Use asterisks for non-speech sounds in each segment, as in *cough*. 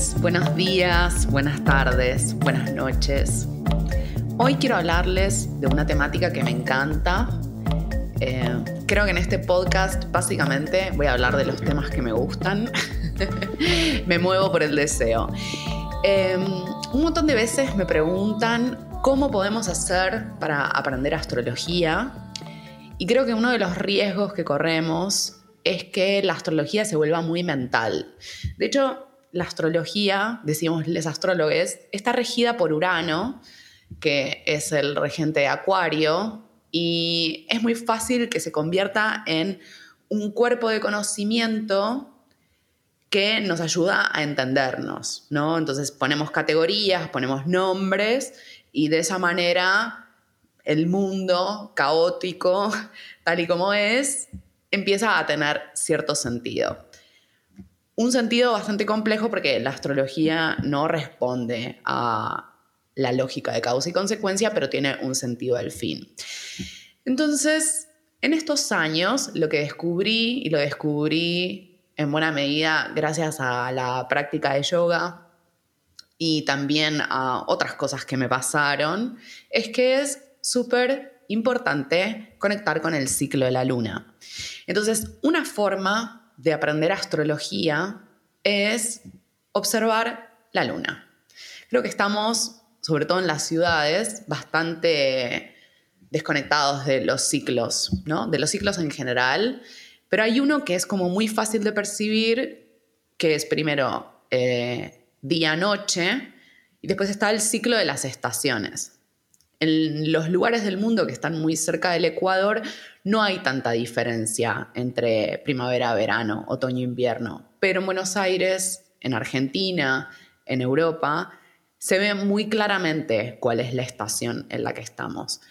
Buenos días, buenas tardes, buenas noches. Hoy quiero hablarles de una temática que me encanta. Eh, creo que en este podcast básicamente voy a hablar de los temas que me gustan. *laughs* me muevo por el deseo. Eh, un montón de veces me preguntan cómo podemos hacer para aprender astrología. Y creo que uno de los riesgos que corremos es que la astrología se vuelva muy mental. De hecho, la astrología, decimos los astrólogos, está regida por Urano, que es el regente de Acuario, y es muy fácil que se convierta en un cuerpo de conocimiento que nos ayuda a entendernos, ¿no? Entonces ponemos categorías, ponemos nombres y de esa manera el mundo caótico, *laughs* tal y como es, empieza a tener cierto sentido. Un sentido bastante complejo porque la astrología no responde a la lógica de causa y consecuencia, pero tiene un sentido del fin. Entonces, en estos años, lo que descubrí, y lo descubrí en buena medida gracias a la práctica de yoga y también a otras cosas que me pasaron, es que es súper importante conectar con el ciclo de la luna. Entonces, una forma de aprender astrología es observar la luna. Creo que estamos, sobre todo en las ciudades, bastante desconectados de los ciclos, ¿no? De los ciclos en general, pero hay uno que es como muy fácil de percibir, que es primero eh, día-noche, y después está el ciclo de las estaciones. En los lugares del mundo que están muy cerca del Ecuador no hay tanta diferencia entre primavera, verano, otoño, invierno, pero en Buenos Aires, en Argentina, en Europa, se ve muy claramente cuál es la estación en la que estamos.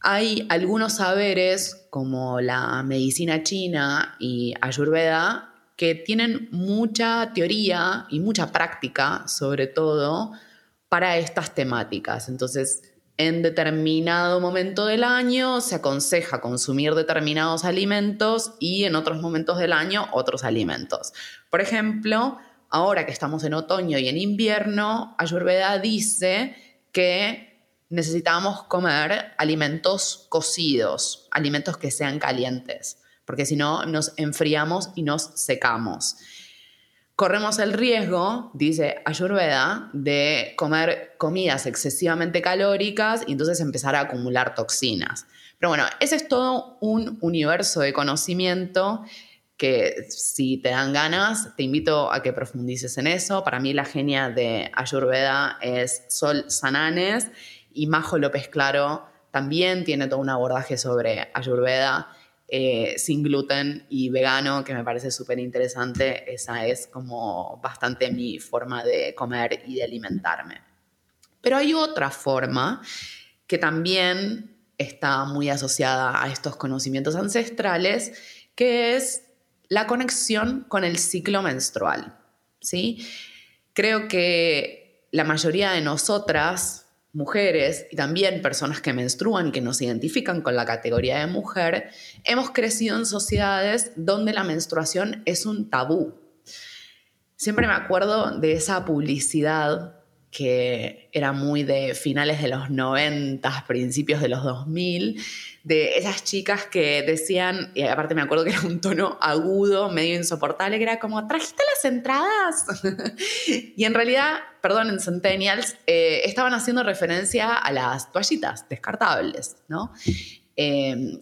Hay algunos saberes como la medicina china y Ayurveda que tienen mucha teoría y mucha práctica, sobre todo, para estas temáticas. Entonces, en determinado momento del año se aconseja consumir determinados alimentos y en otros momentos del año otros alimentos. Por ejemplo, ahora que estamos en otoño y en invierno, Ayurveda dice que necesitamos comer alimentos cocidos, alimentos que sean calientes, porque si no nos enfriamos y nos secamos corremos el riesgo, dice Ayurveda, de comer comidas excesivamente calóricas y entonces empezar a acumular toxinas. Pero bueno, ese es todo un universo de conocimiento que si te dan ganas, te invito a que profundices en eso. Para mí la genia de Ayurveda es Sol Sananes y Majo López Claro también tiene todo un abordaje sobre Ayurveda eh, sin gluten y vegano, que me parece súper interesante. Esa es como bastante mi forma de comer y de alimentarme. Pero hay otra forma que también está muy asociada a estos conocimientos ancestrales, que es la conexión con el ciclo menstrual. ¿sí? Creo que la mayoría de nosotras mujeres y también personas que menstruan, que nos identifican con la categoría de mujer, hemos crecido en sociedades donde la menstruación es un tabú. Siempre me acuerdo de esa publicidad que era muy de finales de los 90, principios de los 2000, de esas chicas que decían, y aparte me acuerdo que era un tono agudo, medio insoportable, que era como, ¿trajiste las entradas? *laughs* y en realidad, perdón, en Centennials, eh, estaban haciendo referencia a las toallitas descartables, ¿no? Em,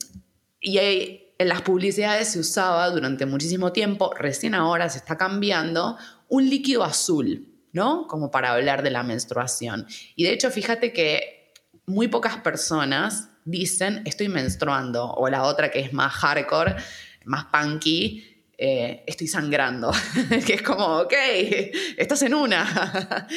y en las publicidades se usaba durante muchísimo tiempo, recién ahora se está cambiando, un líquido azul, ¿no? Como para hablar de la menstruación. Y de hecho, fíjate que muy pocas personas dicen estoy menstruando, o la otra que es más hardcore, más punky, eh, estoy sangrando, *laughs* que es como, ok, estás en una. *laughs*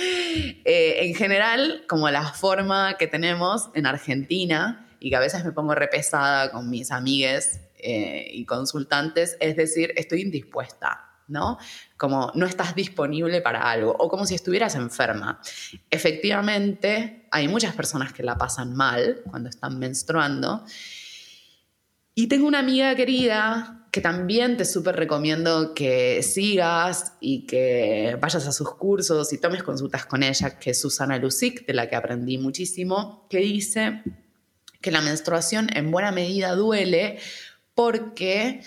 Eh, en general, como la forma que tenemos en Argentina, y que a veces me pongo repesada con mis amigues eh, y consultantes, es decir, estoy indispuesta. ¿no? Como no estás disponible para algo o como si estuvieras enferma. Efectivamente, hay muchas personas que la pasan mal cuando están menstruando. Y tengo una amiga querida que también te súper recomiendo que sigas y que vayas a sus cursos y tomes consultas con ella, que es Susana Lucic, de la que aprendí muchísimo, que dice que la menstruación en buena medida duele porque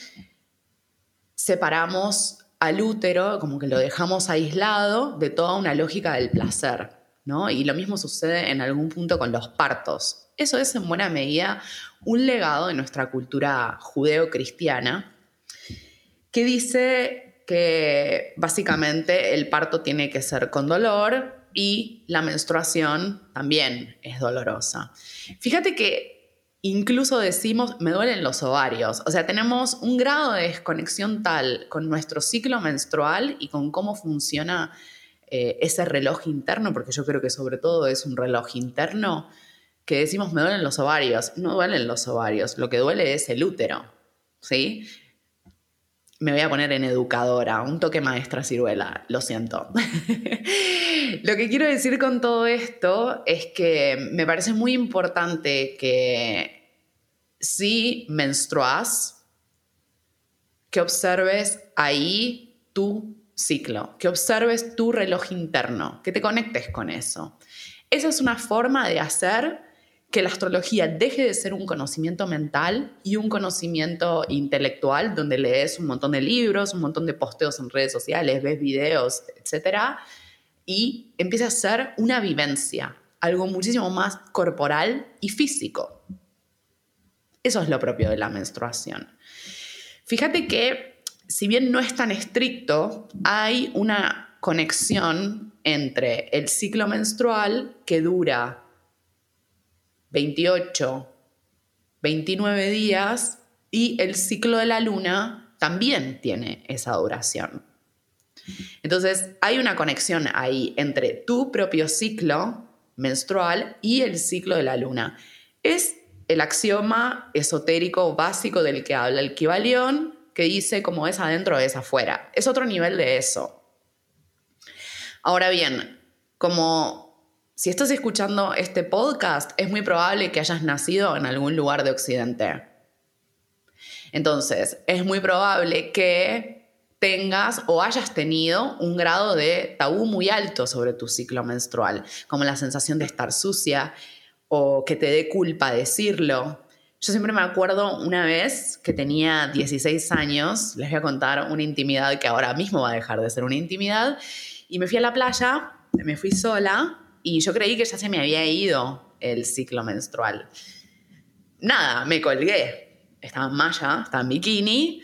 separamos al útero, como que lo dejamos aislado de toda una lógica del placer, ¿no? Y lo mismo sucede en algún punto con los partos. Eso es en buena medida un legado de nuestra cultura judeo-cristiana que dice que básicamente el parto tiene que ser con dolor y la menstruación también es dolorosa. Fíjate que Incluso decimos, me duelen los ovarios. O sea, tenemos un grado de desconexión tal con nuestro ciclo menstrual y con cómo funciona eh, ese reloj interno, porque yo creo que sobre todo es un reloj interno, que decimos, me duelen los ovarios. No duelen los ovarios, lo que duele es el útero. ¿Sí? Me voy a poner en educadora, un toque maestra ciruela, lo siento. *laughs* lo que quiero decir con todo esto es que me parece muy importante que si menstruas, que observes ahí tu ciclo, que observes tu reloj interno, que te conectes con eso. Esa es una forma de hacer que la astrología deje de ser un conocimiento mental y un conocimiento intelectual, donde lees un montón de libros, un montón de posteos en redes sociales, ves videos, etc. Y empieza a ser una vivencia, algo muchísimo más corporal y físico. Eso es lo propio de la menstruación. Fíjate que, si bien no es tan estricto, hay una conexión entre el ciclo menstrual que dura 28, 29 días y el ciclo de la luna también tiene esa duración. Entonces, hay una conexión ahí entre tu propio ciclo menstrual y el ciclo de la luna. Es el axioma esotérico básico del que habla el Kibalión, que dice como es adentro es afuera. Es otro nivel de eso. Ahora bien, como si estás escuchando este podcast, es muy probable que hayas nacido en algún lugar de Occidente. Entonces, es muy probable que tengas o hayas tenido un grado de tabú muy alto sobre tu ciclo menstrual, como la sensación de estar sucia o que te dé culpa decirlo. Yo siempre me acuerdo una vez que tenía 16 años, les voy a contar una intimidad que ahora mismo va a dejar de ser una intimidad, y me fui a la playa, me fui sola y yo creí que ya se me había ido el ciclo menstrual. Nada, me colgué. Estaba en malla, estaba en bikini.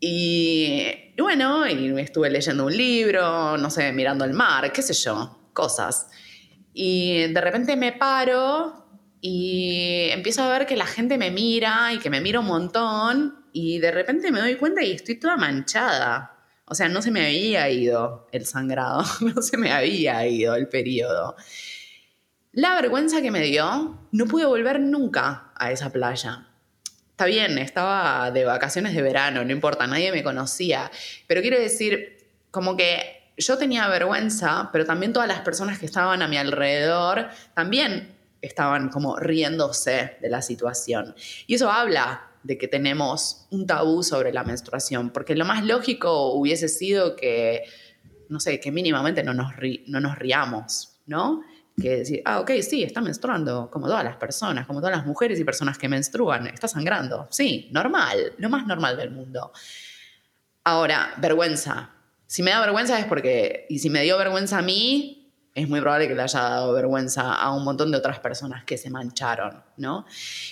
Y, bueno, y estuve leyendo un libro, no sé, mirando el mar, qué sé yo, cosas. Y de repente me paro y empiezo a ver que la gente me mira y que me mira un montón. Y de repente me doy cuenta y estoy toda manchada. O sea, no se me había ido el sangrado, *laughs* no se me había ido el periodo. La vergüenza que me dio, no pude volver nunca a esa playa. Está bien, estaba de vacaciones de verano, no importa, nadie me conocía, pero quiero decir, como que yo tenía vergüenza, pero también todas las personas que estaban a mi alrededor también estaban como riéndose de la situación. Y eso habla de que tenemos un tabú sobre la menstruación, porque lo más lógico hubiese sido que, no sé, que mínimamente no nos, no nos riamos, ¿no? Que decir, ah, ok, sí, está menstruando, como todas las personas, como todas las mujeres y personas que menstruan, está sangrando, sí, normal, lo más normal del mundo. Ahora, vergüenza. Si me da vergüenza es porque, y si me dio vergüenza a mí, es muy probable que le haya dado vergüenza a un montón de otras personas que se mancharon, ¿no?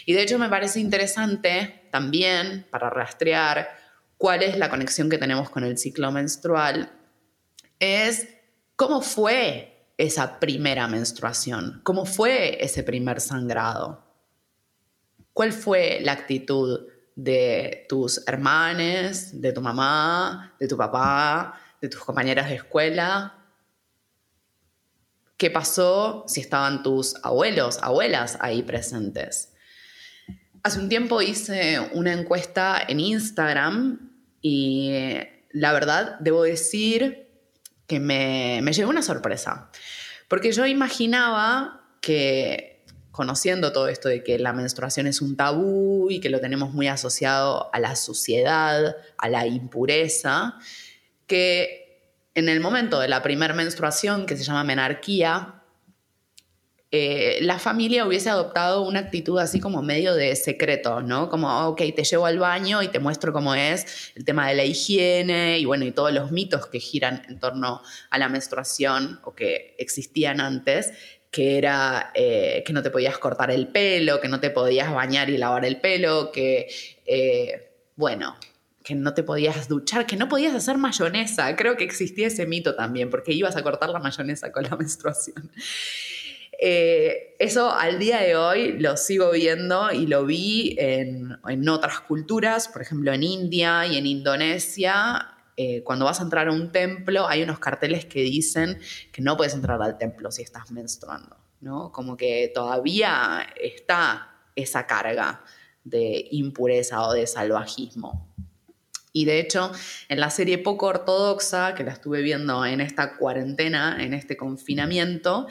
Y de hecho me parece interesante también para rastrear cuál es la conexión que tenemos con el ciclo menstrual, es cómo fue esa primera menstruación, cómo fue ese primer sangrado, cuál fue la actitud de tus hermanos, de tu mamá, de tu papá, de tus compañeras de escuela, qué pasó si estaban tus abuelos, abuelas ahí presentes. Hace un tiempo hice una encuesta en Instagram y la verdad debo decir que me, me llevó una sorpresa, porque yo imaginaba que conociendo todo esto de que la menstruación es un tabú y que lo tenemos muy asociado a la suciedad, a la impureza, que en el momento de la primera menstruación, que se llama menarquía, eh, la familia hubiese adoptado una actitud así como medio de secreto, ¿no? Como, ok, te llevo al baño y te muestro cómo es el tema de la higiene y bueno, y todos los mitos que giran en torno a la menstruación o que existían antes, que era eh, que no te podías cortar el pelo, que no te podías bañar y lavar el pelo, que, eh, bueno, que no te podías duchar, que no podías hacer mayonesa. Creo que existía ese mito también, porque ibas a cortar la mayonesa con la *laughs* menstruación. Eh, eso al día de hoy lo sigo viendo y lo vi en, otras culturas, por ejemplo en India y en Indonesia. Eh, cuando vas a entrar a un templo hay unos carteles que dicen que no puedes entrar al templo si estás menstruando, ¿no? Como que todavía está esa carga de impureza o de salvajismo. Y de hecho, en la serie poco ortodoxa, que la estuve viendo en esta cuarentena, en este confinamiento,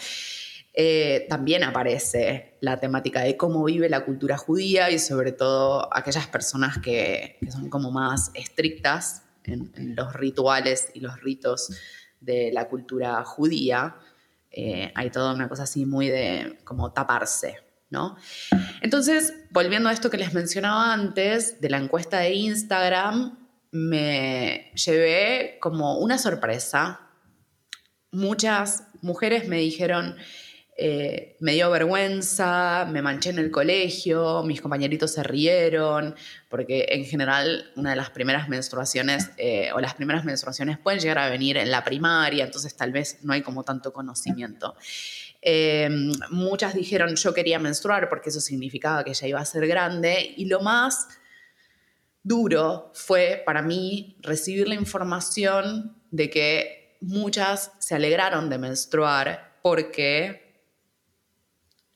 eh, también aparece la temática de cómo vive la cultura judía y sobre todo aquellas personas que, son como más estrictas en, los rituales y los ritos de la cultura judía. Eh, hay toda una cosa así muy de como taparse, ¿no? Entonces, volviendo a esto que les mencionaba antes, de la encuesta de Instagram, me llevé como una sorpresa. Muchas mujeres me dijeron, eh, me dio vergüenza, me manché en el colegio, mis compañeritos se rieron, porque en general una de las primeras menstruaciones eh, o las primeras menstruaciones pueden llegar a venir en la primaria, entonces tal vez no hay como tanto conocimiento. Em, muchas dijeron yo quería menstruar porque eso significaba que ya iba a ser grande y lo más duro fue para mí recibir la información de que muchas se alegraron de menstruar porque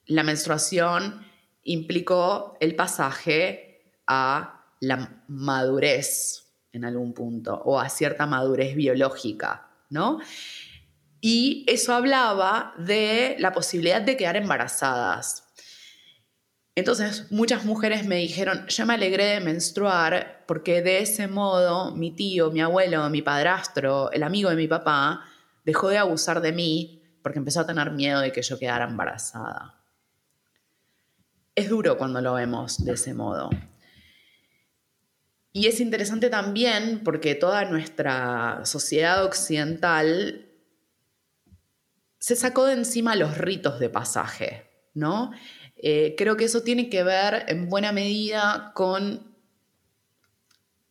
la menstruación implicó el pasaje a la madurez en algún punto o a cierta madurez biológica, ¿no? Y eso hablaba de la posibilidad de quedar embarazadas. Entonces, muchas mujeres me dijeron, yo me alegré de menstruar porque de ese modo mi tío, mi abuelo, mi padrastro, el amigo de mi papá, dejó de abusar de mí porque empezó a tener miedo de que yo quedara embarazada es duro cuando lo vemos de ese modo. Y es interesante también porque toda nuestra sociedad occidental se sacó de encima los ritos de pasaje, ¿no? Eh, creo que eso tiene que ver en buena medida con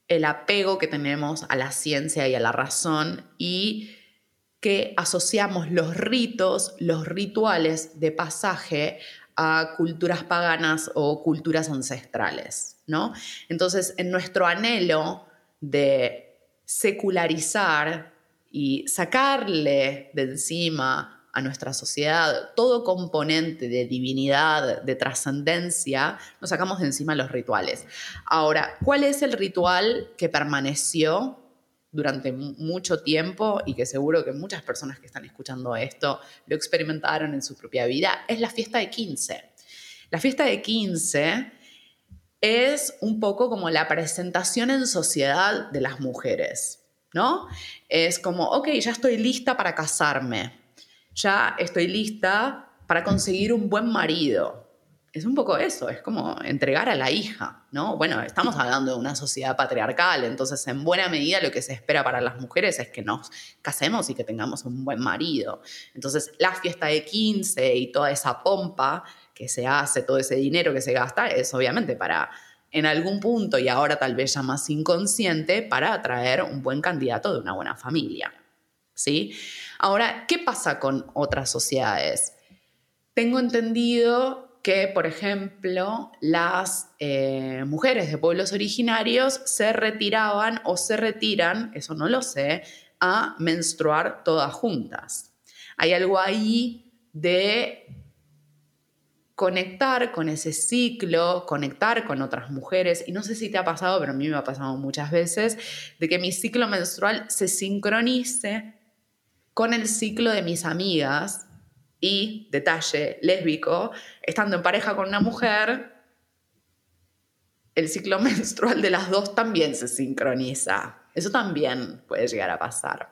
el apego que tenemos a la ciencia y a la razón y que asociamos los ritos, los rituales de pasaje a culturas paganas o culturas ancestrales, ¿no? Entonces, en nuestro anhelo de secularizar y sacarle de encima a nuestra sociedad todo componente de divinidad, de trascendencia, nos sacamos de encima los rituales. Ahora, ¿cuál es el ritual que permaneció durante mucho tiempo y que seguro que muchas personas que están escuchando esto lo experimentaron en su propia vida, es la fiesta de 15. La fiesta de 15 es un poco como la presentación en sociedad de las mujeres, ¿no? Es como, ok, ya estoy lista para casarme, ya estoy lista para conseguir un buen marido, es un poco eso, es como entregar a la hija, ¿no? Bueno, estamos hablando de una sociedad patriarcal, entonces en buena medida lo que se espera para las mujeres es que nos casemos y que tengamos un buen marido. Entonces la fiesta de 15 y toda esa pompa que se hace, todo ese dinero que se gasta, es obviamente para en algún punto y ahora tal vez ya más inconsciente para atraer un buen candidato de una buena familia. ¿Sí? Ahora, ¿qué pasa con otras sociedades? Tengo entendido que, por ejemplo, las eh, mujeres de pueblos originarios se retiraban o se retiran, eso no lo sé, a menstruar todas juntas. Hay algo ahí de conectar con ese ciclo, conectar con otras mujeres, y no sé si te ha pasado, pero a mí me ha pasado muchas veces, de que mi ciclo menstrual se sincronice con el ciclo de mis amigas Y, detalle lésbico, estando en pareja con una mujer, el ciclo *laughs* menstrual de las dos también se sincroniza. Eso también puede llegar a pasar.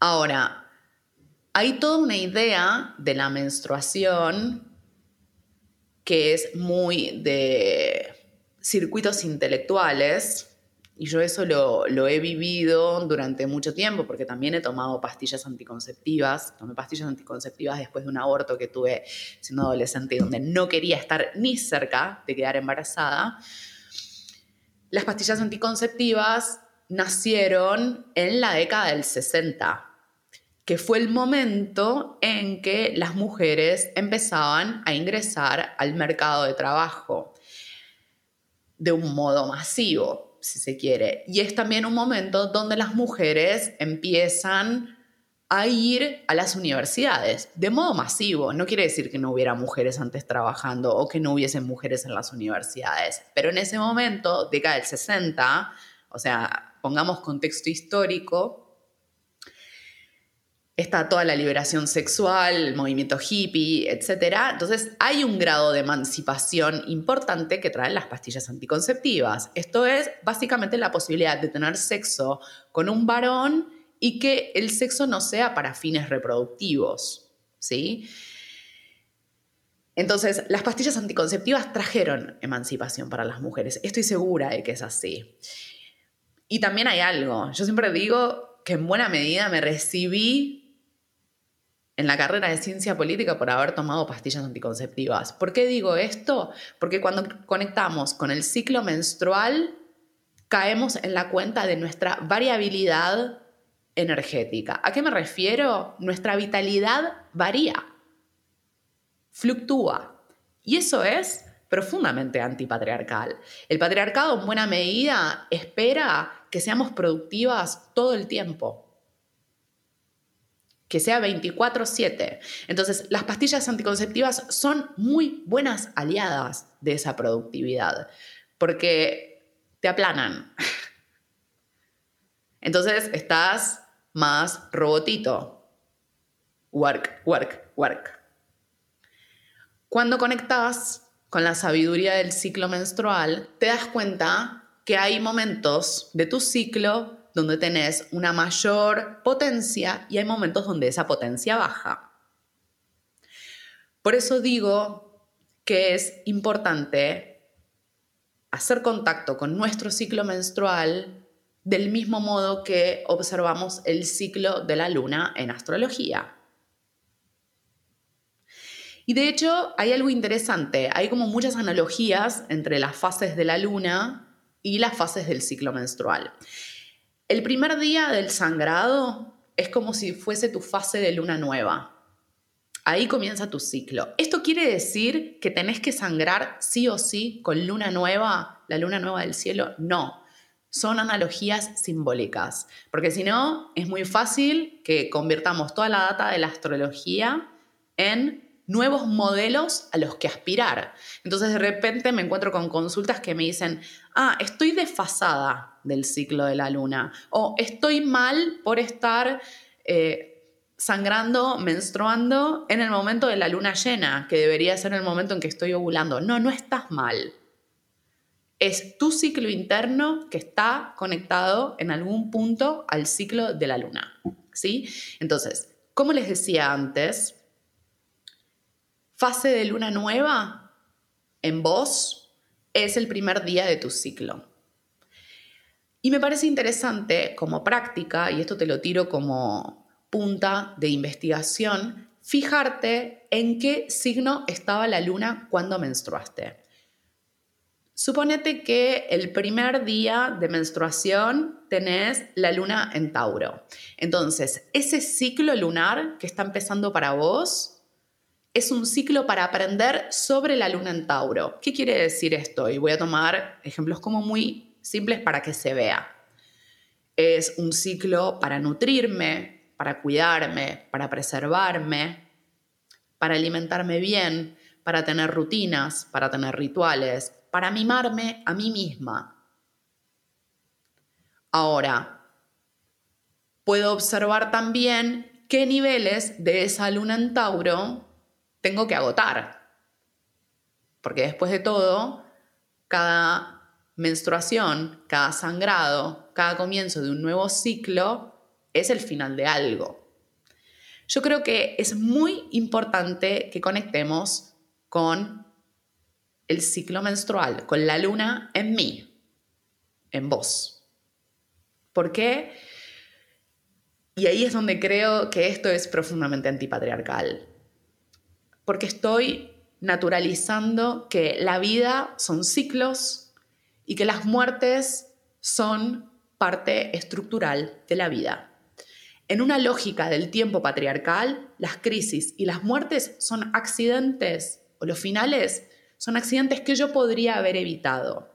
Ahora, hay toda una idea de la menstruación que es muy de circuitos intelectuales, y yo eso lo, he vivido durante mucho tiempo, porque también he tomado pastillas anticonceptivas. Tomé pastillas anticonceptivas después de un aborto que tuve siendo adolescente, donde no quería estar ni cerca de quedar embarazada. Las pastillas anticonceptivas nacieron en la década del 60, que fue el momento en que las mujeres empezaban a ingresar al mercado de trabajo de un modo masivo si se quiere. Y es también un momento donde las mujeres empiezan a ir a las universidades de modo masivo. No quiere decir que no hubiera mujeres antes trabajando o que no hubiesen mujeres en las universidades, pero en ese momento, década del 60, o sea, pongamos contexto histórico, está toda la liberación sexual, el movimiento hippie, etc. Entonces hay un grado de emancipación importante que traen las pastillas anticonceptivas. Esto es básicamente la posibilidad de tener sexo con un varón y que el sexo no sea para fines reproductivos. ¿sí? Entonces, las pastillas anticonceptivas trajeron emancipación para las mujeres. Estoy segura de que es así. Y también hay algo. Yo siempre digo que en buena medida me recibí en la carrera de ciencia política por haber tomado pastillas anticonceptivas. ¿Por qué digo esto? Porque cuando conectamos con el ciclo menstrual, caemos en la cuenta de nuestra variabilidad energética. ¿A qué me refiero? Nuestra vitalidad varía, fluctúa. Y eso es profundamente antipatriarcal. El patriarcado en buena medida espera que seamos productivas todo el tiempo que sea 24/7. Entonces, las pastillas anticonceptivas son muy buenas aliadas de esa productividad, porque te aplanan. *laughs* Entonces, estás más robotito. Work, work, work. Cuando conectas con la sabiduría del ciclo menstrual, te das cuenta que hay momentos de tu ciclo donde tenés una mayor potencia y hay momentos donde esa potencia baja. Por eso digo que es importante hacer contacto con nuestro ciclo menstrual del mismo modo que observamos el ciclo de la luna en astrología. Y de hecho hay algo interesante, hay como muchas analogías entre las fases de la luna y las fases del ciclo menstrual. El primer día del sangrado es como si fuese tu fase de luna nueva. Ahí comienza tu ciclo. ¿Esto quiere decir que tenés que sangrar sí o sí con luna nueva, la luna nueva del cielo? No. Son analogías simbólicas, porque si no, es muy fácil que convirtamos toda la data de la astrología en nuevos modelos a los que aspirar. Entonces de repente me encuentro con consultas que me dicen, ah, estoy desfasada del ciclo de la luna o estoy mal por estar eh, sangrando, menstruando en el momento de la luna llena, que debería ser el momento en que estoy ovulando. No, no estás mal. Es tu ciclo interno que está conectado en algún punto al ciclo de la luna. ¿Sí? Entonces, como les decía antes, fase de luna nueva en vos es el primer día de tu ciclo. Y me parece interesante como práctica, y esto te lo tiro como punta de investigación, fijarte en qué signo estaba la luna cuando menstruaste. Suponete que el primer día de menstruación tenés la luna en Tauro. Entonces, ese ciclo lunar que está empezando para vos es un ciclo para aprender sobre la luna en Tauro. ¿Qué quiere decir esto? Y voy a tomar ejemplos como muy simples para que se vea. Es un ciclo para nutrirme, para cuidarme, para preservarme, para alimentarme bien, para tener rutinas, para tener rituales, para mimarme a mí misma. Ahora, puedo observar también qué niveles de esa luna en Tauro tengo que agotar. Porque después de todo, cada menstruación, cada sangrado, cada comienzo de un nuevo ciclo es el final de algo. Yo creo que es muy importante que conectemos con el ciclo menstrual, con la luna en mí, en vos. ¿Por qué? Y ahí es donde creo que esto es profundamente antipatriarcal. Porque estoy naturalizando que la vida son ciclos y que las muertes son parte estructural de la vida. En una lógica del tiempo patriarcal, las crisis y las muertes son accidentes, o los finales son accidentes que yo podría haber evitado.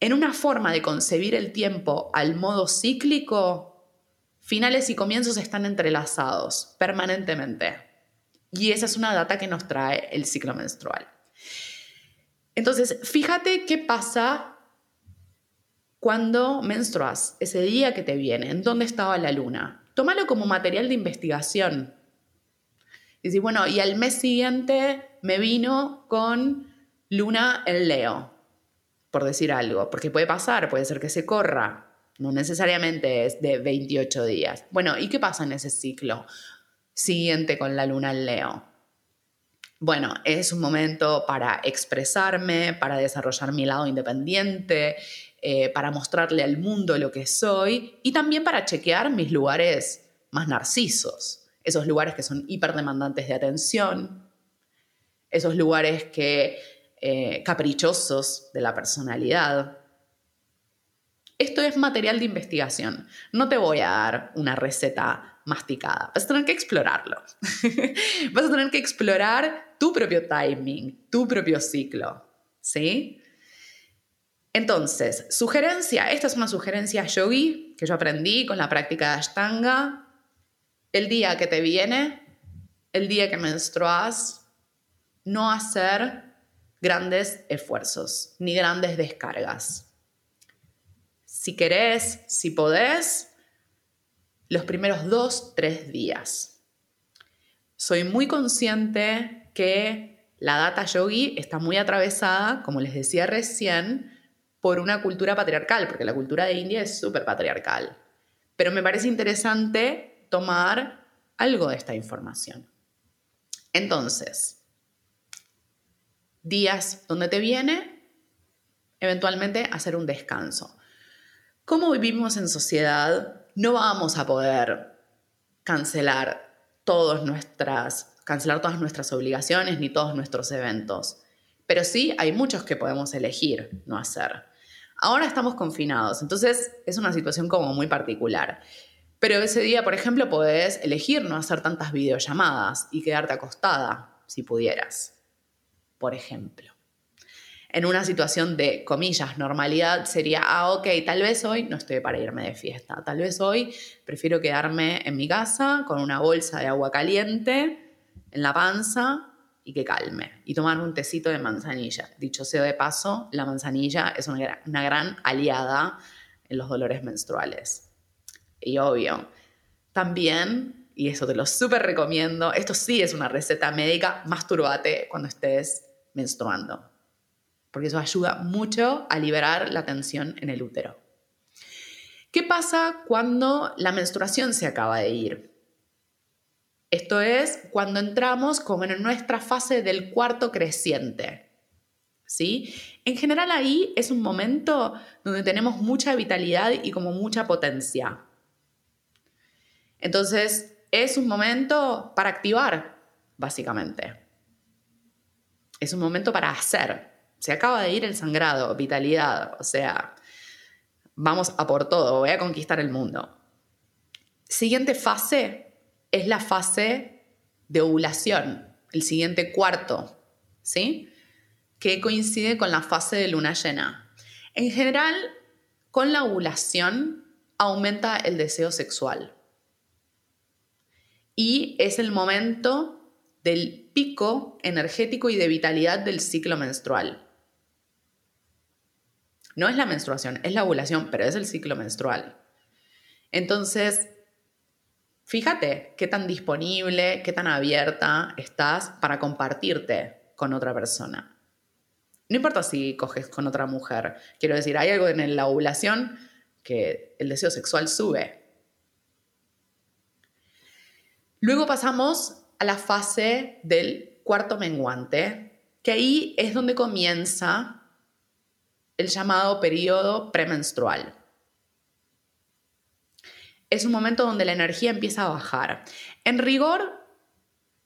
En una forma de concebir el tiempo al modo cíclico, finales y comienzos están entrelazados permanentemente. Y esa es una data que nos trae el ciclo menstrual. Entonces, fíjate qué pasa cuando menstruas, ese día que te viene, en dónde estaba la luna, tómalo como material de investigación. Y decir, bueno, y al mes siguiente me vino con luna en Leo, por decir algo, porque puede pasar, puede ser que se corra, no necesariamente es de 28 días. Bueno, ¿y qué pasa en ese ciclo siguiente con la luna en Leo? Bueno, es un momento para expresarme, para desarrollar mi lado independiente, eh, para mostrarle al mundo lo que soy y también para chequear mis lugares más narcisos, esos lugares que son hiperdemandantes de atención, esos lugares que eh, caprichosos de la personalidad. Esto es material de investigación. No te voy a dar una receta masticada. Vas a tener que explorarlo. *laughs* Vas a tener que explorar tu propio timing, tu propio ciclo. ¿Sí? Entonces, sugerencia, esta es una sugerencia yogi que yo aprendí con la práctica de Ashtanga. El día que te viene, el día que menstruas, no hacer grandes esfuerzos ni grandes descargas. Si querés, si podés, los primeros dos, tres días. Soy muy consciente que la data yogi está muy atravesada, como les decía recién, por una cultura patriarcal, porque la cultura de India es súper patriarcal. Pero me parece interesante tomar algo de esta información. Entonces, días donde te viene, eventualmente hacer un descanso. Como vivimos en sociedad, no vamos a poder cancelar todas nuestras, cancelar todas nuestras obligaciones ni todos nuestros eventos. Pero sí hay muchos que podemos elegir no hacer. Ahora estamos confinados, entonces es una situación como muy particular. Pero ese día, por ejemplo, podés elegir no hacer tantas videollamadas y quedarte acostada, si pudieras, por ejemplo. En una situación de, comillas, normalidad sería, ah, ok, tal vez hoy no estoy para irme de fiesta, tal vez hoy prefiero quedarme en mi casa con una bolsa de agua caliente en la panza y que calme. Y tomar un tecito de manzanilla. Dicho sea de paso, la manzanilla es una, gran aliada en los dolores menstruales. Y obvio, también, y eso te lo súper recomiendo, esto sí es una receta médica, masturbate cuando estés menstruando. Porque eso ayuda mucho a liberar la tensión en el útero. ¿Qué pasa cuando la menstruación se acaba de ir? Esto es cuando entramos como en nuestra fase del cuarto creciente. ¿Sí? En general ahí es un momento donde tenemos mucha vitalidad y como mucha potencia. Entonces, es un momento para activar, básicamente. Es un momento para hacer. Se acaba de ir el sangrado, vitalidad, o sea, vamos a por todo, voy a conquistar el mundo. Siguiente fase, es la fase de ovulación, el siguiente cuarto, ¿sí? Que coincide con la fase de luna llena. En general, con la ovulación aumenta el deseo sexual. Y es el momento del pico energético y de vitalidad del ciclo menstrual. No es la menstruación, es la ovulación, pero es el ciclo menstrual. Entonces, fíjate qué tan disponible, qué tan abierta estás para compartirte con otra persona. No importa si coges con otra mujer. Quiero decir, hay algo en la ovulación que el deseo sexual sube. Luego pasamos a la fase del cuarto menguante, que ahí es donde comienza el llamado periodo premenstrual. Es un momento donde la energía empieza a bajar. En rigor,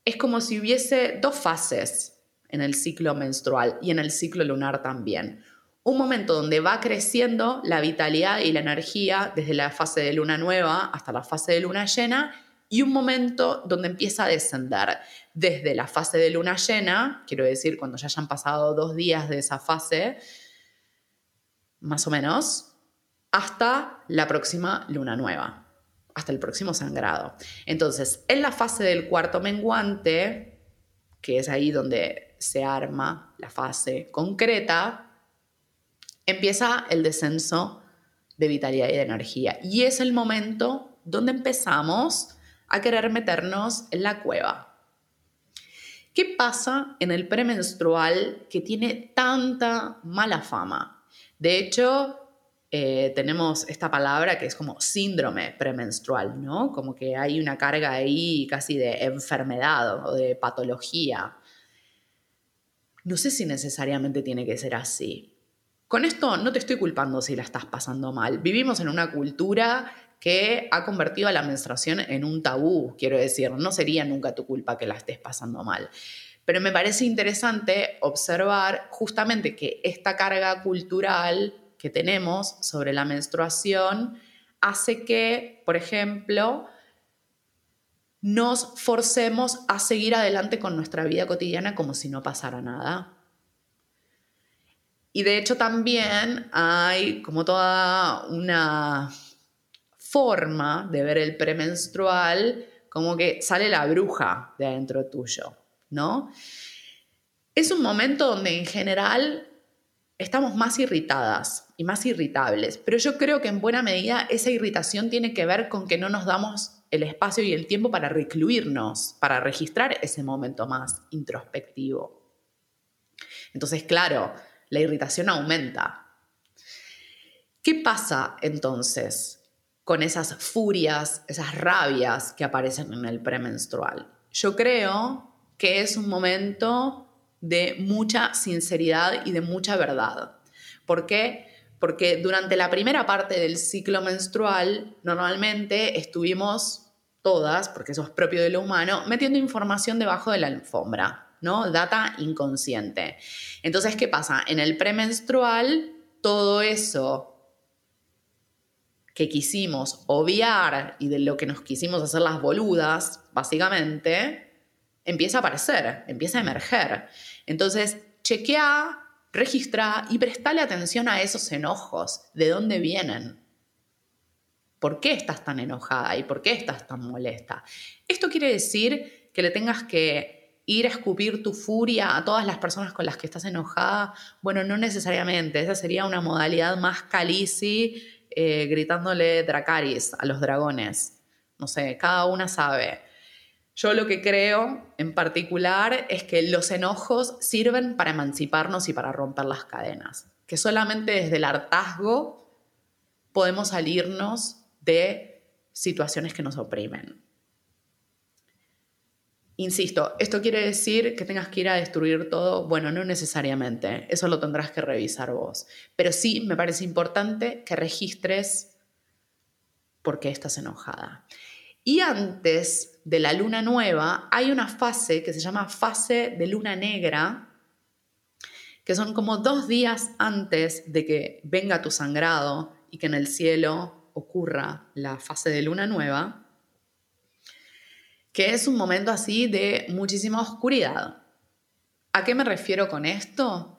es como si hubiese dos fases en el ciclo menstrual y en el ciclo lunar también. Un momento donde va creciendo la vitalidad y la energía desde la fase de luna nueva hasta la fase de luna llena y un momento donde empieza a descender desde la fase de luna llena, quiero decir cuando ya hayan pasado dos días de esa fase, más o menos, hasta la próxima luna nueva, hasta el próximo sangrado. Entonces, en la fase del cuarto menguante, que es ahí donde se arma la fase concreta, empieza el descenso de vitalidad y de energía. Y es el momento donde empezamos a querer meternos en la cueva. ¿Qué pasa en el premenstrual que tiene tanta mala fama? De hecho, eh, tenemos esta palabra que es como síndrome premenstrual, ¿no? Como que hay una carga ahí casi de enfermedad o de patología. No sé si necesariamente tiene que ser así. Con esto no te estoy culpando si la estás pasando mal. Vivimos en una cultura que ha convertido a la menstruación en un tabú, quiero decir, no sería nunca tu culpa que la estés pasando mal. Pero me parece interesante observar justamente que esta carga cultural que tenemos sobre la menstruación hace que, por ejemplo, nos forcemos a seguir adelante con nuestra vida cotidiana como si no pasara nada. Y de hecho también hay como toda una forma de ver el premenstrual como que sale la bruja de adentro tuyo, ¿no? Es un momento donde en general estamos más irritadas y más irritables, pero yo creo que en buena medida esa irritación tiene que ver con que no nos damos el espacio y el tiempo para recluirnos, para registrar ese momento más introspectivo. Entonces, claro, la irritación aumenta. ¿Qué pasa entonces con esas furias, esas rabias que aparecen en el premenstrual? Yo creo que es un momento de mucha sinceridad y de mucha verdad. ¿Por qué? porque durante la primera parte del ciclo menstrual normalmente estuvimos todas, porque eso es propio de lo humano, metiendo información debajo de la alfombra, ¿no? Data inconsciente. Entonces, ¿qué pasa? En el premenstrual, todo eso que quisimos obviar y de lo que nos quisimos hacer las boludas, básicamente, empieza a aparecer, empieza a emerger. Entonces, chequea Registra y prestale atención a esos enojos, de dónde vienen. ¿Por qué estás tan enojada y por qué estás tan molesta? Esto quiere decir que le tengas que ir a escupir tu furia a todas las personas con las que estás enojada. Bueno, no necesariamente. Esa sería una modalidad más calici, eh, gritándole Dracaris a los dragones. No sé, cada una sabe. Yo lo que creo en particular es que los enojos sirven para emanciparnos y para romper las cadenas, que solamente desde el hartazgo podemos salirnos de situaciones que nos oprimen. Insisto, ¿esto quiere decir que tengas que ir a destruir todo? Bueno, no necesariamente, eso lo tendrás que revisar vos, pero sí me parece importante que registres por qué estás enojada. Y antes de la luna nueva hay una fase que se llama fase de luna negra, que son como dos días antes de que venga tu sangrado y que en el cielo ocurra la fase de luna nueva, que es un momento así de muchísima oscuridad. ¿A qué me refiero con esto?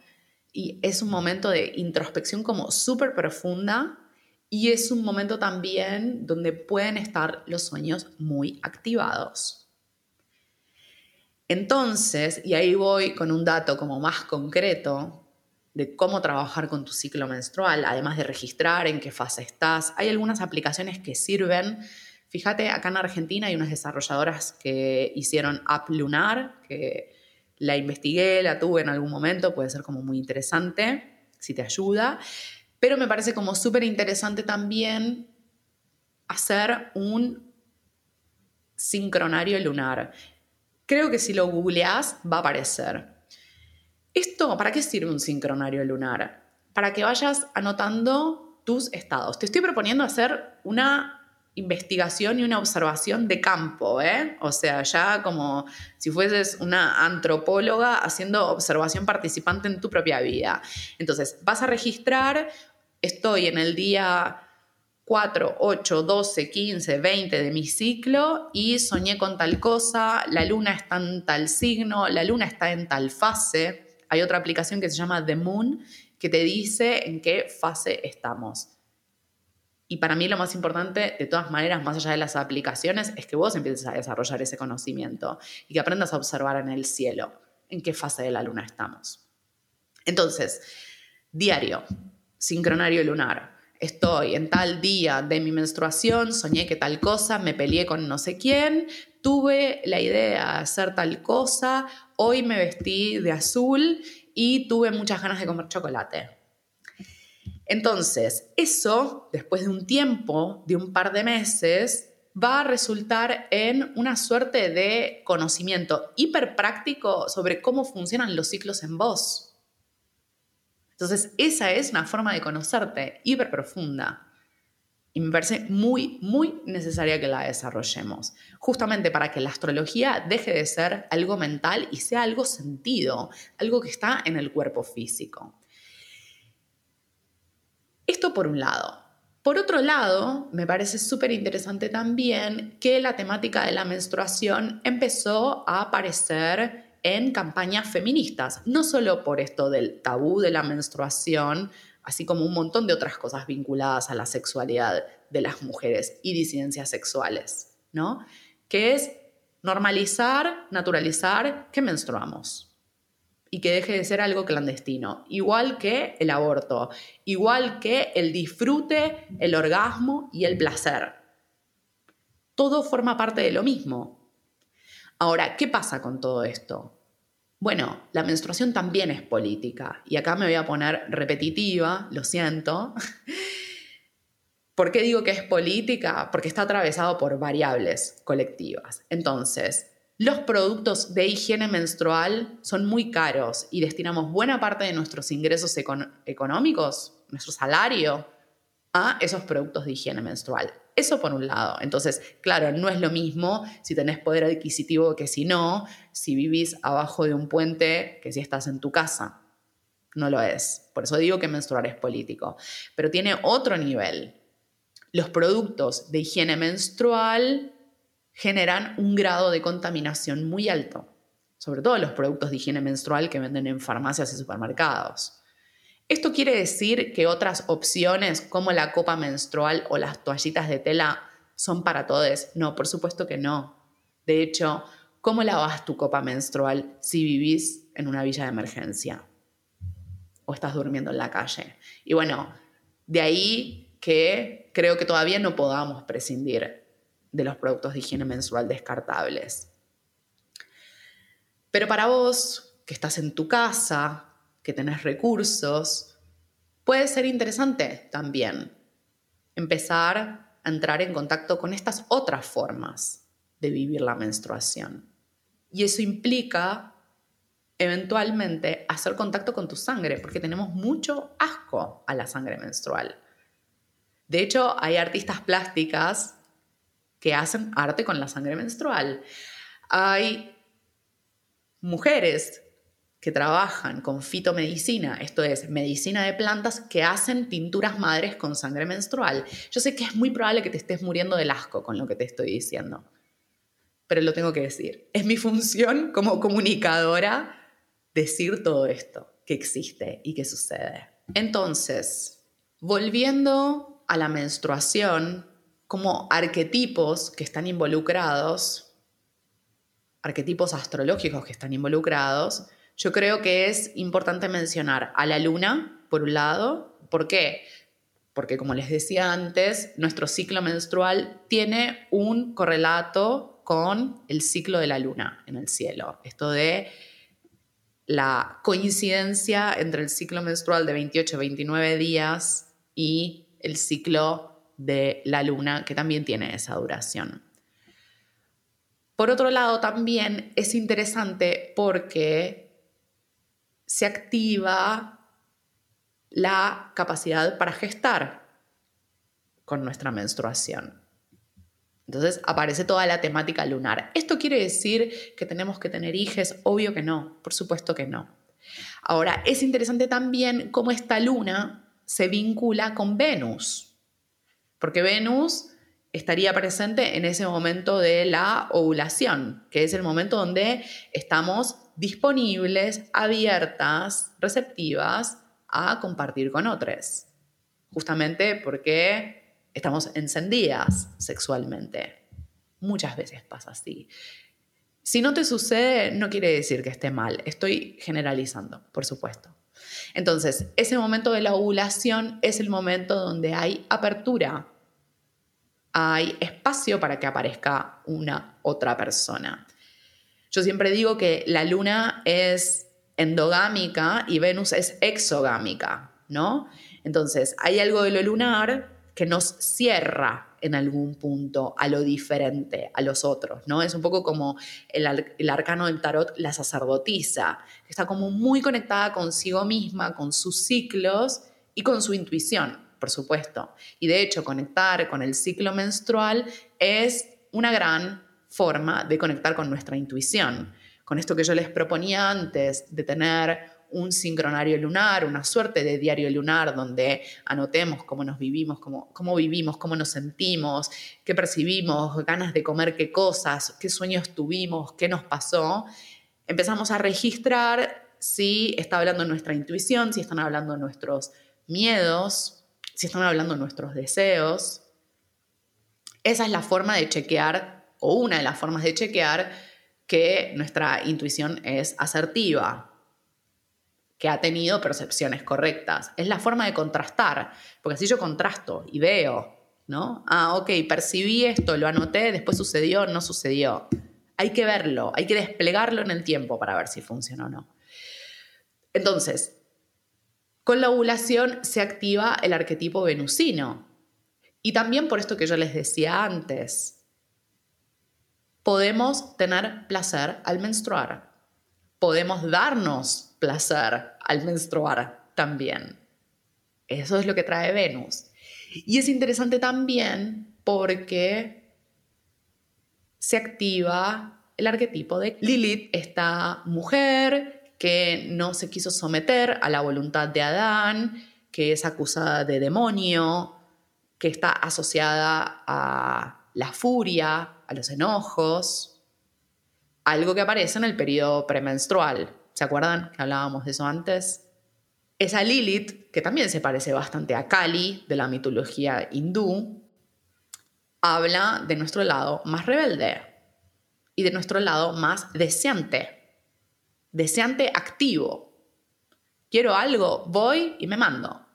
Y es un momento de introspección como súper profunda y es un momento también donde pueden estar los sueños muy activados. Entonces, y ahí voy con un dato como más concreto de cómo trabajar con tu ciclo menstrual, además de registrar en qué fase estás. Hay algunas aplicaciones que sirven Fíjate, acá en Argentina hay unas desarrolladoras que hicieron App Lunar, que la investigué, la tuve en algún momento, puede ser como muy interesante, si te ayuda. Pero me parece como súper interesante también hacer un sincronario lunar. Creo que si lo googleás va a aparecer. Esto, ¿para qué sirve un sincronario lunar? Para que vayas anotando tus estados. Te estoy proponiendo hacer una investigación y una observación de campo, ¿eh? O sea, ya como si fueses una antropóloga haciendo observación participante en tu propia vida. Entonces, vas a registrar, estoy en el día 4, 8, 12, 15, 20 de mi ciclo y soñé con tal cosa, la luna está en tal signo, la luna está en tal fase. Hay otra aplicación que se llama The Moon que te dice en qué fase estamos. Y para mí lo más importante, de todas maneras, más allá de las aplicaciones, es que vos empieces a desarrollar ese conocimiento y que aprendas a observar en el cielo en qué fase de la luna estamos. Entonces, diario, sincronario lunar. Estoy en tal día de mi menstruación, soñé que tal cosa, me peleé con no sé quién, tuve la idea de hacer tal cosa, hoy me vestí de azul y tuve muchas ganas de comer chocolate. Entonces, eso, después de un tiempo, de un par de meses, va a resultar en una suerte de conocimiento hiperpráctico sobre cómo funcionan los ciclos en vos. Entonces, esa es una forma de conocerte hiperprofunda. Y me parece muy, muy necesaria que la desarrollemos, justamente para que la astrología deje de ser algo mental y sea algo sentido, algo que está en el cuerpo físico. Esto por un lado. Por otro lado, me parece súper interesante también que la temática de la menstruación empezó a aparecer en campañas feministas, no solo por esto del tabú de la menstruación, así como un montón de otras cosas vinculadas a la sexualidad de las mujeres y disidencias sexuales, ¿no? Que es normalizar, naturalizar que menstruamos y que deje de ser algo clandestino, igual que el aborto, igual que el disfrute, el orgasmo y el placer. Todo forma parte de lo mismo. Ahora, ¿qué pasa con todo esto? Bueno, la menstruación también es política y acá me voy a poner repetitiva, lo siento. ¿Por qué digo que es política? Porque está atravesado por variables colectivas. Entonces, los productos de higiene menstrual son muy caros y destinamos buena parte de nuestros ingresos económicos, nuestro salario, a esos productos de higiene menstrual. Eso por un lado. Entonces, claro, no es lo mismo si tenés poder adquisitivo que si no, si vivís abajo de un puente que si estás en tu casa. No lo es. Por eso digo que menstruar es político. Pero tiene otro nivel. Los productos de higiene menstrual generan un grado de contaminación muy alto, sobre todo los productos de higiene menstrual que venden en farmacias y supermercados. Esto quiere decir que otras opciones como la copa menstrual o las toallitas de tela son para todos. No, por supuesto que no. De hecho, ¿cómo lavas tu copa menstrual si vivís en una villa de emergencia? O estás durmiendo en la calle. Y bueno, de ahí que creo que todavía no podamos prescindir de los productos de higiene menstrual descartables. Pero para vos, que estás en tu casa, que tenés recursos, puede ser interesante también empezar a entrar en contacto con estas otras formas de vivir la menstruación. Y eso implica eventualmente hacer contacto con tu sangre, porque tenemos mucho asco a la sangre menstrual. De hecho, hay artistas plásticas que hacen arte con la sangre menstrual. Hay mujeres que trabajan con fitomedicina, esto es, medicina de plantas, que hacen pinturas madres con sangre menstrual. Yo sé que es muy probable que te estés muriendo del asco con lo que te estoy diciendo, pero lo tengo que decir. Es mi función como comunicadora decir todo esto que existe y que sucede. Entonces, volviendo a la menstruación, como arquetipos que están involucrados, arquetipos astrológicos que están involucrados, yo creo que es importante mencionar a la luna, por un lado. ¿Por qué? porque como les decía antes, nuestro ciclo menstrual tiene un correlato con el ciclo de la luna en el cielo. Esto de la coincidencia entre el ciclo menstrual de 28-29 días y el ciclo de la luna, que también tiene esa duración. Por otro lado, también es interesante porque se activa la capacidad para gestar con nuestra menstruación. Entonces aparece toda la temática lunar. ¿Esto quiere decir que tenemos que tener hijos? Obvio que no, por supuesto que no. Ahora, es interesante también cómo esta luna se vincula con Venus, porque Venus estaría presente en ese momento de la ovulación, que es el momento donde estamos disponibles, abiertas, receptivas a compartir con otros. Justamente porque estamos encendidas sexualmente. Muchas veces pasa así. Si no te sucede, no quiere decir que esté mal. Estoy generalizando, por supuesto. Entonces, ese momento de la ovulación es el momento donde hay apertura, hay espacio para que aparezca una otra persona. Yo siempre digo que la luna es endogámica y Venus es exogámica, ¿no? Entonces, hay algo de lo lunar que nos cierra en algún punto a lo diferente, a los otros, ¿no? Es un poco como el, arcano del tarot, la sacerdotisa, está como muy conectada consigo misma, con sus ciclos y con su intuición, por supuesto. Y de hecho, conectar con el ciclo menstrual es una gran forma de conectar con nuestra intuición, con esto que yo les proponía antes, de tener un sincronario lunar, una suerte de diario lunar donde anotemos cómo nos vivimos, cómo, cómo vivimos, cómo nos sentimos, qué percibimos, ganas de comer qué cosas, qué sueños tuvimos, qué nos pasó, empezamos a registrar si está hablando nuestra intuición, si están hablando nuestros miedos, si están hablando nuestros deseos. Esa es la forma de chequear, o una de las formas de chequear, que nuestra intuición es asertiva, que ha tenido percepciones correctas. Es la forma de contrastar, porque así yo contrasto y veo, ¿no? Ah, ok, percibí esto, lo anoté, después sucedió, no sucedió. Hay que verlo, hay que desplegarlo en el tiempo para ver si funciona o no. Entonces, con la ovulación se activa el arquetipo venusino. Y también por esto que yo les decía antes, podemos tener placer al menstruar. Podemos darnos placer al menstruar también. Eso es lo que trae Venus. Y es interesante también porque se activa el arquetipo de Lilith, esta mujer que no se quiso someter a la voluntad de Adán, que es acusada de demonio, que está asociada a la furia, a los enojos, algo que aparece en el periodo premenstrual. ¿Se acuerdan que hablábamos de eso antes? Esa Lilith, que también se parece bastante a Kali de la mitología hindú, habla de nuestro lado más rebelde y de nuestro lado más deseante, deseante activo. Quiero algo, voy y me mando.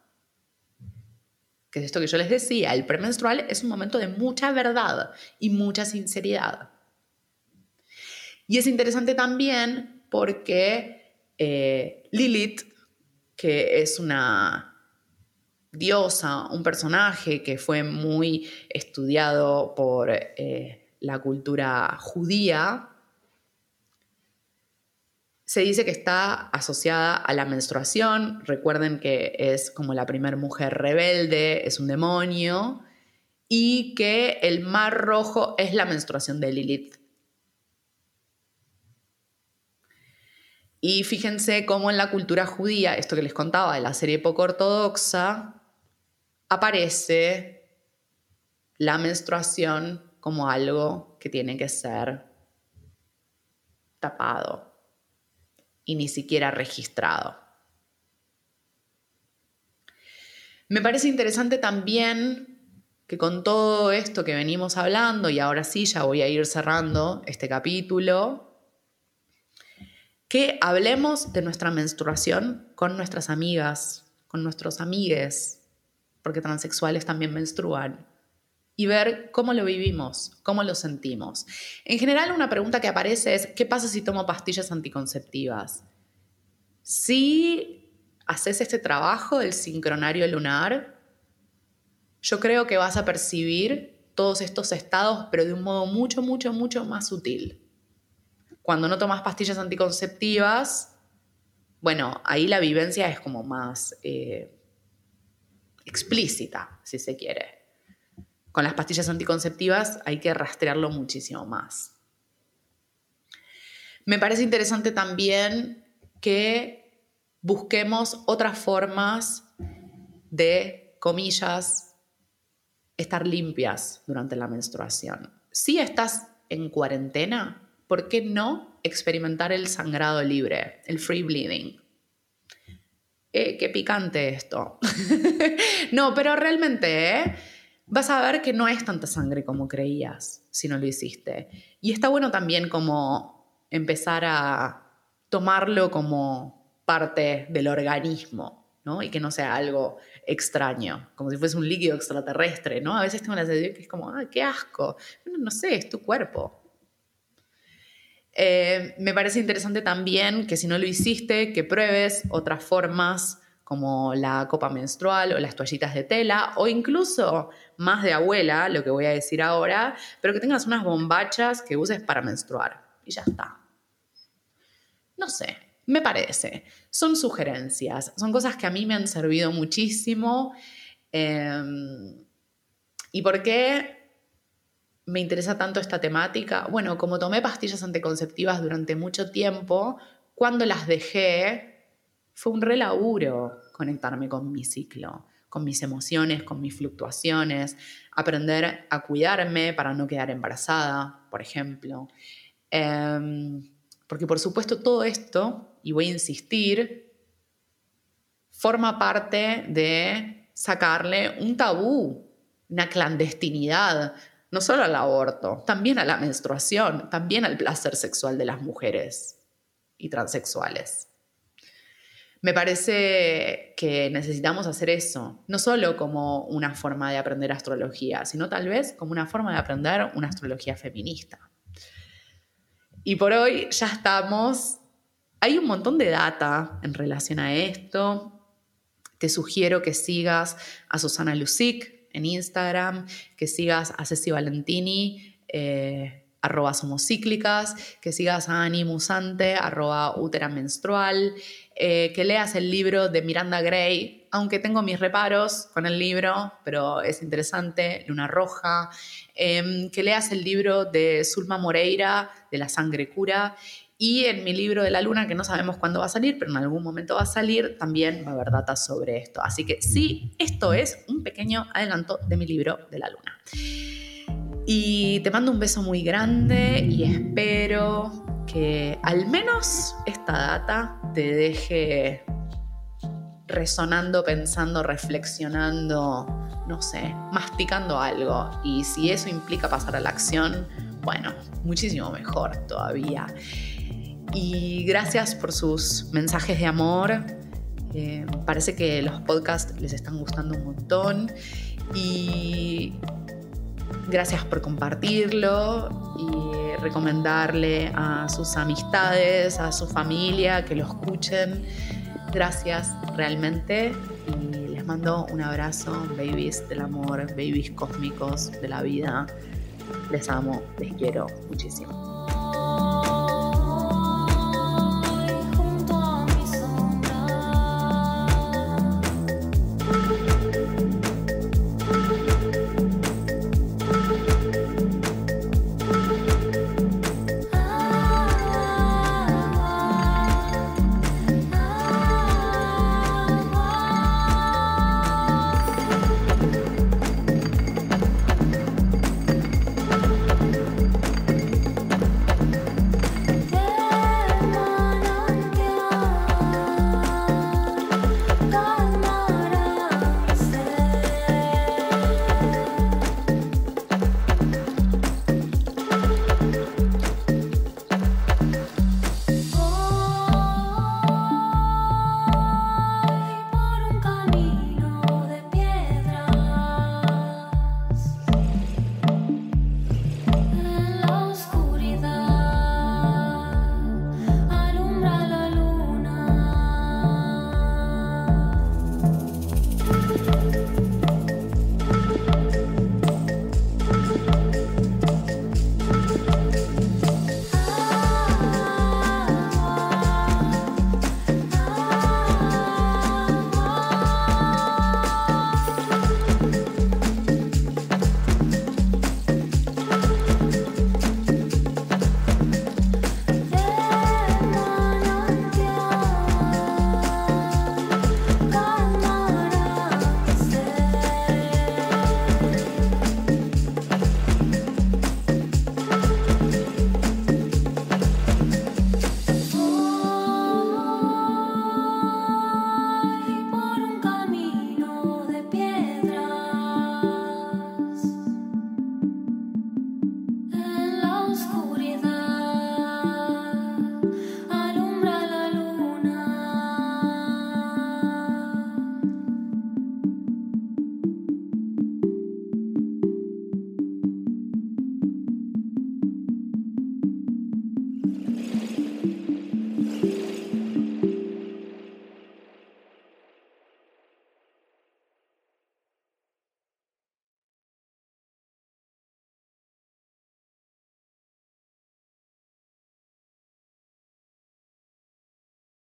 Que es esto que yo les decía, el premenstrual es un momento de mucha verdad y mucha sinceridad. Y es interesante también porque eh, Lilith, que es una diosa, un personaje que fue muy estudiado por eh, la cultura judía, se dice que está asociada a la menstruación. Recuerden que es como la primera mujer rebelde, es un demonio, y que el mar rojo es la menstruación de Lilith. Y fíjense cómo en la cultura judía, esto que les contaba de la serie poco ortodoxa, aparece la menstruación como algo que tiene que ser tapado y ni siquiera registrado. Me parece interesante también que con todo esto que venimos hablando, y ahora sí ya voy a ir cerrando este capítulo, que hablemos de nuestra menstruación con nuestras amigas, con nuestros amigues, porque transexuales también menstruan, y ver cómo lo vivimos, cómo lo sentimos. En general, una pregunta que aparece es, ¿qué pasa si tomo pastillas anticonceptivas? Si haces este trabajo del sincronario lunar, yo creo que vas a percibir todos estos estados, pero de un modo mucho, mucho, mucho más sutil. Cuando no tomas pastillas anticonceptivas, bueno, ahí la vivencia es como más eh, explícita, si se quiere. Con las pastillas anticonceptivas hay que rastrearlo muchísimo más. Me parece interesante también que busquemos otras formas de, comillas, estar limpias durante la menstruación. Si estás en cuarentena, ¿por qué no experimentar el sangrado libre, el free bleeding? Eh, qué picante esto. *laughs* no, pero realmente, ¿eh? vas a ver que no es tanta sangre como creías si no lo hiciste. Y está bueno también como empezar a tomarlo como parte del organismo, ¿no? Y que no sea algo extraño, como si fuese un líquido extraterrestre, ¿no? A veces tengo la sensación que es como, ¡ay, qué asco! No, sé, es tu cuerpo. Eh, me parece interesante también que si no lo hiciste, que pruebes otras formas como la copa menstrual o las toallitas de tela, o incluso más de abuela, lo que voy a decir ahora, pero que tengas unas bombachas que uses para menstruar. Y ya está. No sé, me parece. Son sugerencias, son cosas que a mí me han servido muchísimo. Em, ¿Y por qué me interesa tanto esta temática? Bueno, como tomé pastillas anticonceptivas durante mucho tiempo, cuando las dejé, fue un relaburo conectarme con mi ciclo, con mis emociones, con mis fluctuaciones, aprender a cuidarme para no quedar embarazada, por ejemplo. Em, porque por supuesto todo esto, y voy a insistir, forma parte de sacarle un tabú, una clandestinidad, no solo al aborto, también a la menstruación, también al placer sexual de las mujeres y transexuales. Me parece que necesitamos hacer eso, no solo como una forma de aprender astrología, sino tal vez como una forma de aprender una astrología feminista. Y por hoy ya estamos. Hay un montón de data en relación a esto. Te sugiero que sigas a Susana Lucic en Instagram, que sigas a Ceci Valentini. Eh, arroba somos cíclicas, que sigas a Ani Musante, arroba útera menstrual, eh, que leas el libro de Miranda Gray, aunque tengo mis reparos con el libro, pero es interesante, Luna Roja, em, que leas el libro de Zulma Moreira, de La Sangre Cura, y en mi libro de la luna, que no sabemos cuándo va a salir, pero en algún momento va a salir, también va a haber datos sobre esto. Así que sí, esto es un pequeño adelanto de mi libro de la luna. Y te mando un beso muy grande y espero que al menos esta data te deje resonando, pensando, reflexionando, no sé, masticando algo. Y si eso implica pasar a la acción, bueno, muchísimo mejor todavía. Y gracias por sus mensajes de amor. Eh, parece que los podcasts les están gustando un montón. Y Gracias por compartirlo y recomendarle a sus amistades, a su familia que lo escuchen. Gracias realmente y les mando un abrazo, babies del amor, babies cósmicos de la vida. Les amo, les quiero muchísimo.